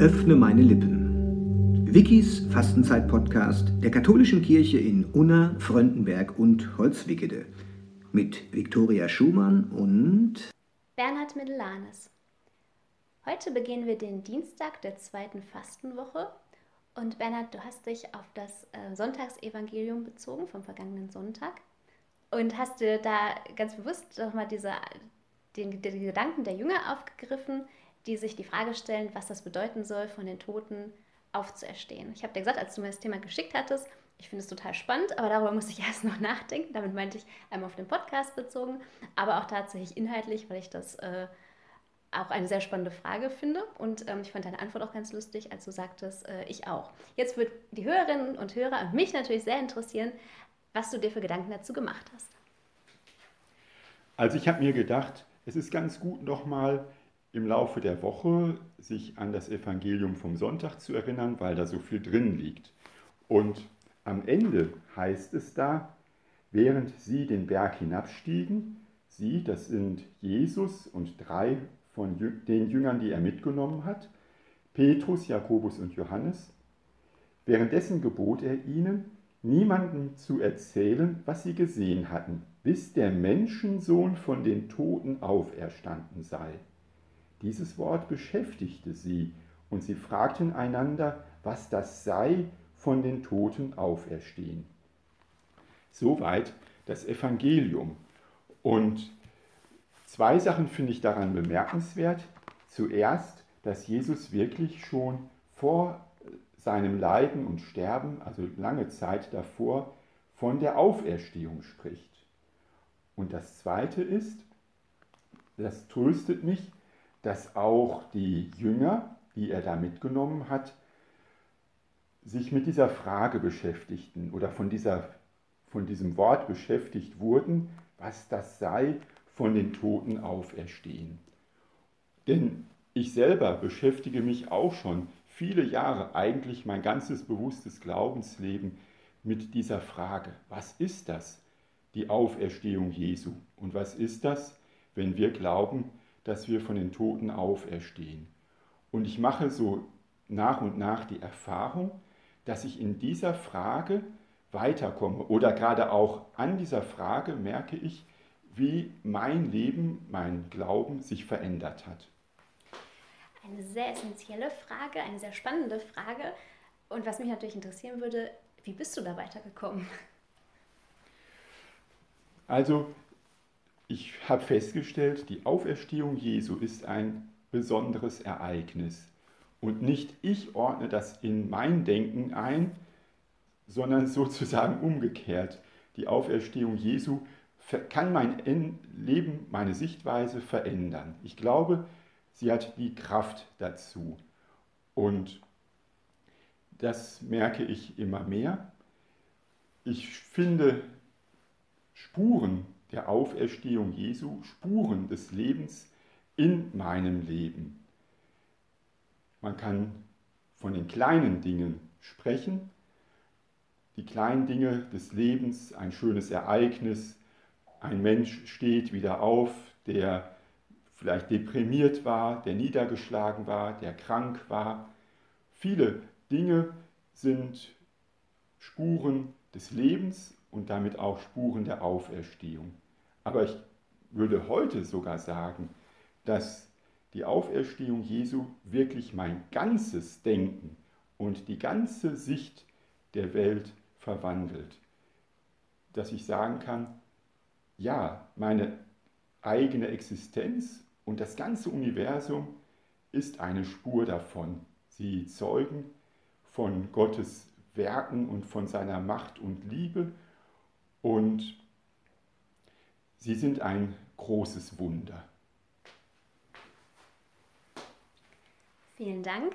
Öffne meine Lippen. Wikis Fastenzeit-Podcast der katholischen Kirche in Unna, Fröndenberg und Holzwickede. Mit Viktoria Schumann und Bernhard Middelanes. Heute beginnen wir den Dienstag der zweiten Fastenwoche. Und Bernhard, du hast dich auf das äh, Sonntagsevangelium bezogen vom vergangenen Sonntag und hast dir da ganz bewusst nochmal diese, den, den Gedanken der Jünger aufgegriffen, die sich die Frage stellen, was das bedeuten soll, von den Toten aufzuerstehen. Ich habe dir gesagt, als du mir das Thema geschickt hattest, ich finde es total spannend, aber darüber muss ich erst noch nachdenken. Damit meinte ich einmal auf den Podcast bezogen, aber auch tatsächlich inhaltlich, weil ich das äh, auch eine sehr spannende Frage finde. Und ähm, ich fand deine Antwort auch ganz lustig, als du sagtest, äh, ich auch. Jetzt wird die Hörerinnen und Hörer und mich natürlich sehr interessieren, was du dir für Gedanken dazu gemacht hast. Also ich habe mir gedacht, es ist ganz gut nochmal im Laufe der Woche sich an das Evangelium vom Sonntag zu erinnern, weil da so viel drin liegt. Und am Ende heißt es da, während sie den Berg hinabstiegen, sie, das sind Jesus und drei von den Jüngern, die er mitgenommen hat, Petrus, Jakobus und Johannes, währenddessen gebot er ihnen, niemandem zu erzählen, was sie gesehen hatten, bis der Menschensohn von den Toten auferstanden sei. Dieses Wort beschäftigte sie, und sie fragten einander, was das sei, von den Toten auferstehen. Soweit das Evangelium. Und zwei Sachen finde ich daran bemerkenswert. Zuerst, dass Jesus wirklich schon vor seinem Leiden und Sterben, also lange Zeit davor, von der Auferstehung spricht. Und das Zweite ist, das tröstet mich, dass auch die Jünger, die er da mitgenommen hat, sich mit dieser Frage beschäftigten oder von, dieser, von diesem Wort beschäftigt wurden, was das sei, von den Toten auferstehen. Denn ich selber beschäftige mich auch schon viele Jahre, eigentlich mein ganzes bewusstes Glaubensleben mit dieser Frage, was ist das, die Auferstehung Jesu? Und was ist das, wenn wir glauben, dass wir von den Toten auferstehen. Und ich mache so nach und nach die Erfahrung, dass ich in dieser Frage weiterkomme oder gerade auch an dieser Frage merke ich, wie mein Leben, mein Glauben sich verändert hat. Eine sehr essentielle Frage, eine sehr spannende Frage. Und was mich natürlich interessieren würde, wie bist du da weitergekommen? Also ich habe festgestellt, die Auferstehung Jesu ist ein besonderes Ereignis. Und nicht ich ordne das in mein Denken ein, sondern sozusagen umgekehrt. Die Auferstehung Jesu kann mein Leben, meine Sichtweise verändern. Ich glaube, sie hat die Kraft dazu. Und das merke ich immer mehr. Ich finde Spuren der Auferstehung Jesu, Spuren des Lebens in meinem Leben. Man kann von den kleinen Dingen sprechen, die kleinen Dinge des Lebens, ein schönes Ereignis, ein Mensch steht wieder auf, der vielleicht deprimiert war, der niedergeschlagen war, der krank war. Viele Dinge sind Spuren des Lebens und damit auch Spuren der Auferstehung. Aber ich würde heute sogar sagen, dass die Auferstehung Jesu wirklich mein ganzes Denken und die ganze Sicht der Welt verwandelt. Dass ich sagen kann, ja, meine eigene Existenz und das ganze Universum ist eine Spur davon. Sie zeugen von Gottes Werken und von seiner Macht und Liebe und Sie sind ein großes Wunder. Vielen Dank.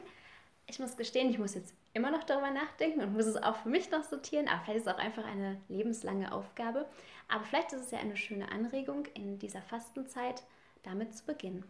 Ich muss gestehen, ich muss jetzt immer noch darüber nachdenken und muss es auch für mich noch sortieren, aber vielleicht ist es auch einfach eine lebenslange Aufgabe. Aber vielleicht ist es ja eine schöne Anregung in dieser Fastenzeit, damit zu beginnen.